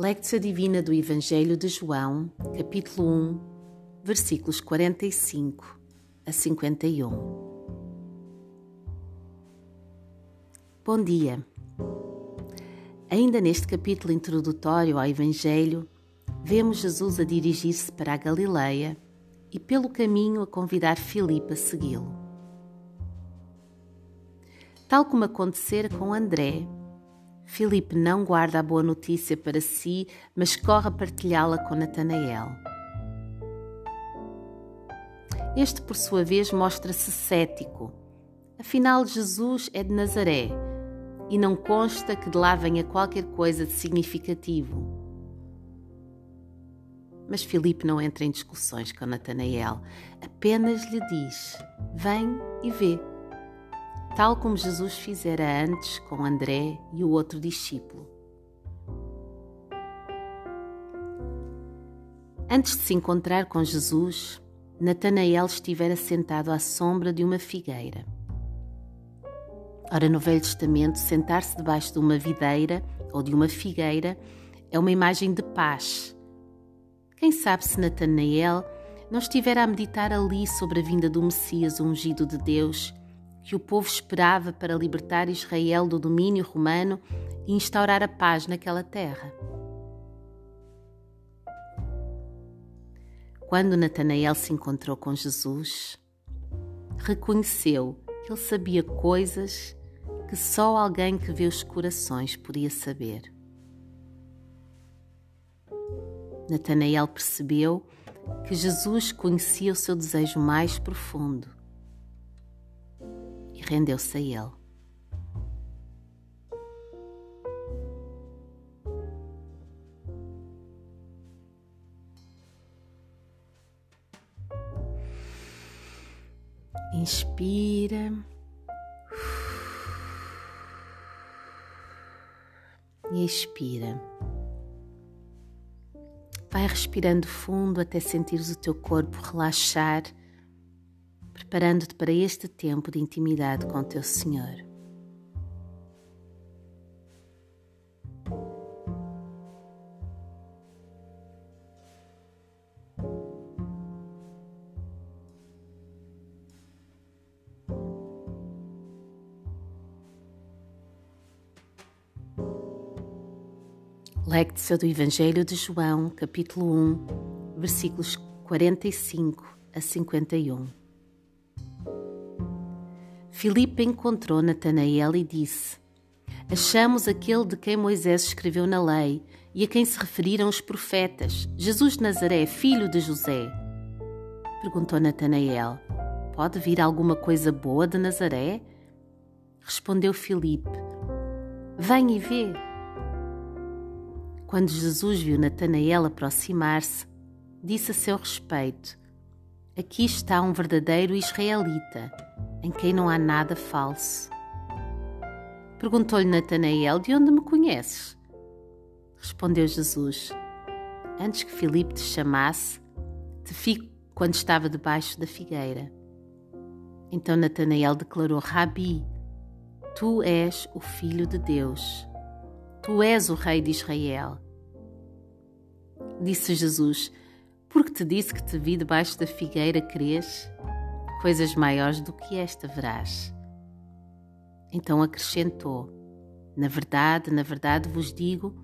Lectio Divina do Evangelho de João, capítulo 1, versículos 45 a 51. Bom dia! Ainda neste capítulo introdutório ao Evangelho, vemos Jesus a dirigir-se para a Galileia e pelo caminho a convidar Filipe a segui-lo. Tal como acontecera com André, Filipe não guarda a boa notícia para si, mas corre a partilhá-la com Natanael. Este, por sua vez, mostra-se cético. Afinal, Jesus é de Nazaré e não consta que de lá venha qualquer coisa de significativo. Mas Filipe não entra em discussões com Natanael, apenas lhe diz: Vem e vê tal como Jesus fizera antes com André e o outro discípulo. Antes de se encontrar com Jesus, Natanael estivera sentado à sombra de uma figueira. Ora, no Velho Testamento, sentar-se debaixo de uma videira ou de uma figueira é uma imagem de paz. Quem sabe se Natanael não estivera a meditar ali sobre a vinda do Messias ungido de Deus que o povo esperava para libertar Israel do domínio romano e instaurar a paz naquela terra. Quando Natanael se encontrou com Jesus, reconheceu que ele sabia coisas que só alguém que vê os corações podia saber. Natanael percebeu que Jesus conhecia o seu desejo mais profundo rendeu-se a ele. Inspira. E expira. Vai respirando fundo até sentires o teu corpo relaxar preparando-te para este tempo de intimidade com teu Senhor. Lectio do Evangelho de João, capítulo 1, versículos 45 a 51. Filipe encontrou Natanael e disse: Achamos aquele de quem Moisés escreveu na lei e a quem se referiram os profetas, Jesus de Nazaré, filho de José. Perguntou Natanael: Pode vir alguma coisa boa de Nazaré? Respondeu Filipe: Vem e vê. Quando Jesus viu Natanael aproximar-se, disse a seu respeito: Aqui está um verdadeiro israelita em quem não há nada falso. Perguntou-lhe Natanael: De onde me conheces? Respondeu Jesus: Antes que Filipe te chamasse, te vi quando estava debaixo da figueira. Então Natanael declarou: Rabi, tu és o filho de Deus. Tu és o rei de Israel. Disse Jesus: Porque te disse que te vi debaixo da figueira, crês? Coisas maiores do que esta verás. Então acrescentou: Na verdade, na verdade vos digo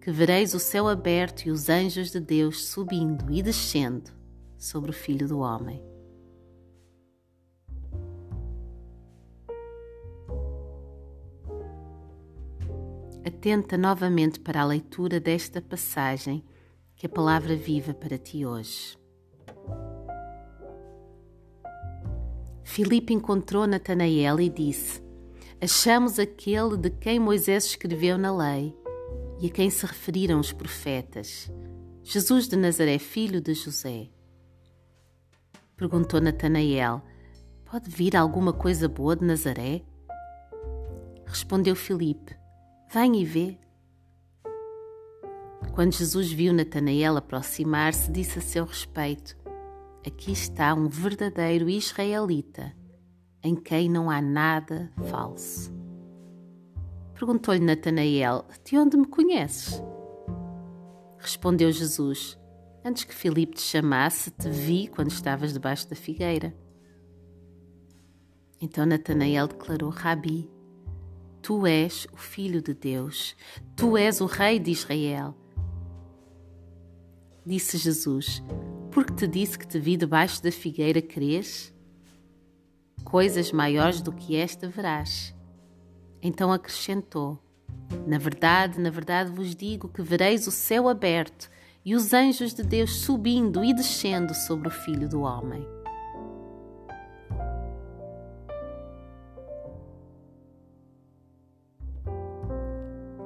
que vereis o céu aberto e os anjos de Deus subindo e descendo sobre o Filho do Homem. Atenta novamente para a leitura desta passagem que a palavra viva para ti hoje. Filipe encontrou Natanael e disse: Achamos aquele de quem Moisés escreveu na lei e a quem se referiram os profetas, Jesus de Nazaré, filho de José. Perguntou Natanael: Pode vir alguma coisa boa de Nazaré? Respondeu Filipe: Vem e vê. Quando Jesus viu Natanael aproximar-se, disse a seu respeito: Aqui está um verdadeiro israelita, em quem não há nada falso. Perguntou-lhe Natanael: De onde me conheces? Respondeu Jesus: Antes que Filipe te chamasse, te vi quando estavas debaixo da figueira. Então Natanael declarou: Rabi, tu és o filho de Deus, tu és o rei de Israel. Disse Jesus: Porque te disse que te vi debaixo da figueira, crês? Coisas maiores do que esta verás. Então acrescentou: Na verdade, na verdade vos digo que vereis o céu aberto e os anjos de Deus subindo e descendo sobre o Filho do Homem.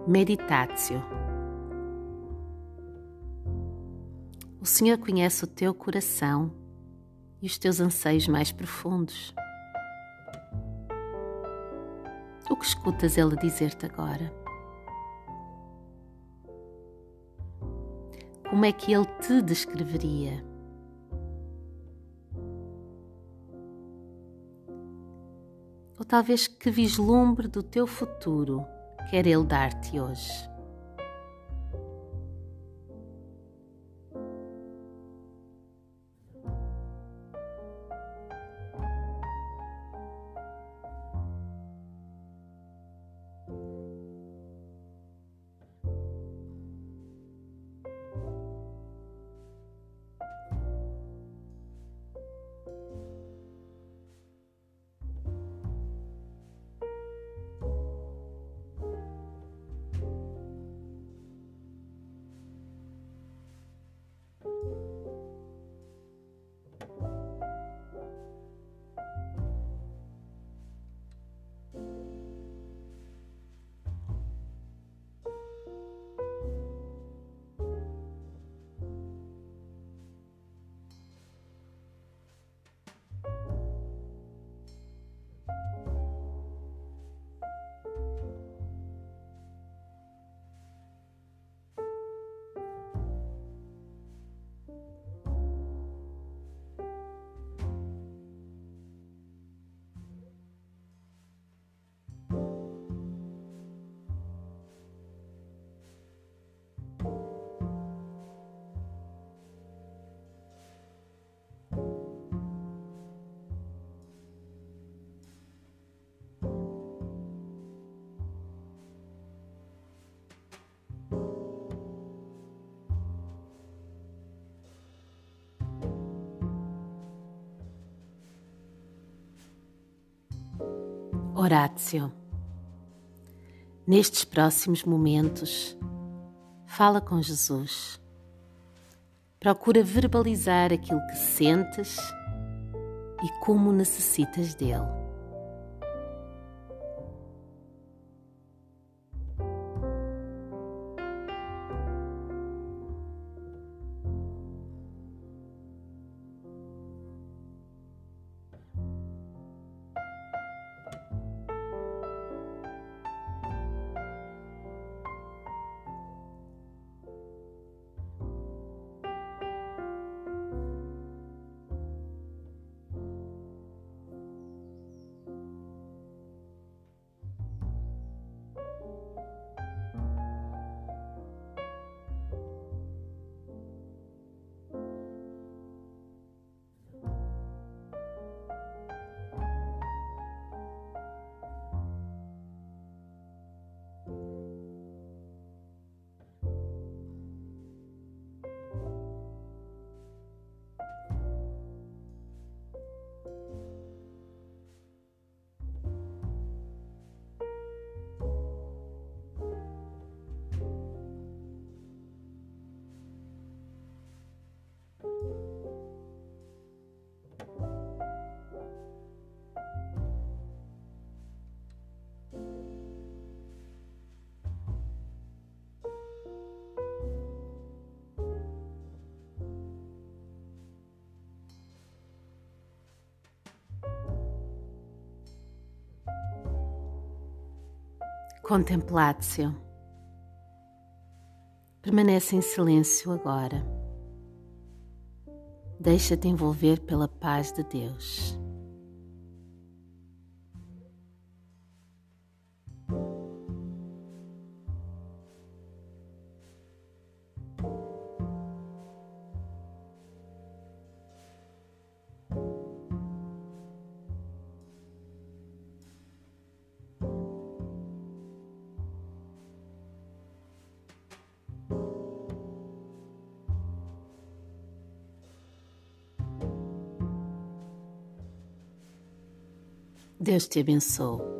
Meditatio. O Senhor conhece o teu coração e os teus anseios mais profundos. O que escutas Ele dizer-te agora? Como é que Ele te descreveria? Ou talvez que vislumbre do teu futuro quer Ele dar-te hoje? Horácio. Nestes próximos momentos, fala com Jesus. Procura verbalizar aquilo que sentes e como necessitas dele. Contemplatio. Permanece em silêncio agora. Deixa-te envolver pela paz de Deus. Deus te abençoe.